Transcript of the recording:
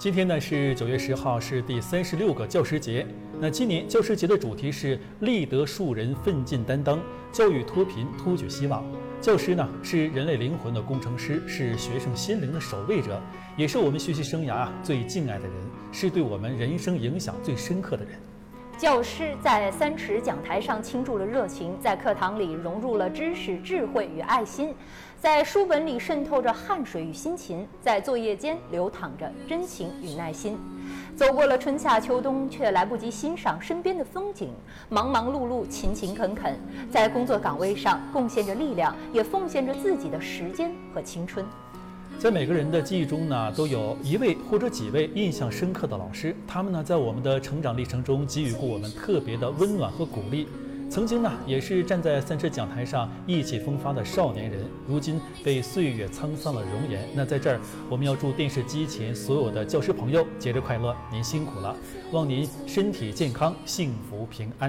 今天呢是九月十号，是第三十六个教师节。那今年教师节的主题是立德树人，奋进担当，教育脱贫，托举希望。教师呢是人类灵魂的工程师，是学生心灵的守卫者，也是我们学习生涯最敬爱的人，是对我们人生影响最深刻的人。教师在三尺讲台上倾注了热情，在课堂里融入了知识、智慧与爱心，在书本里渗透着汗水与辛勤，在作业间流淌着真情与耐心。走过了春夏秋冬，却来不及欣赏身边的风景，忙忙碌碌，勤勤恳恳，在工作岗位上贡献着力量，也奉献着自己的时间和青春。在每个人的记忆中呢，都有一位或者几位印象深刻的老师，他们呢，在我们的成长历程中给予过我们特别的温暖和鼓励。曾经呢，也是站在三尺讲台上意气风发的少年人，如今被岁月沧桑了容颜。那在这儿，我们要祝电视机前所有的教师朋友节日快乐，您辛苦了，望您身体健康，幸福平安。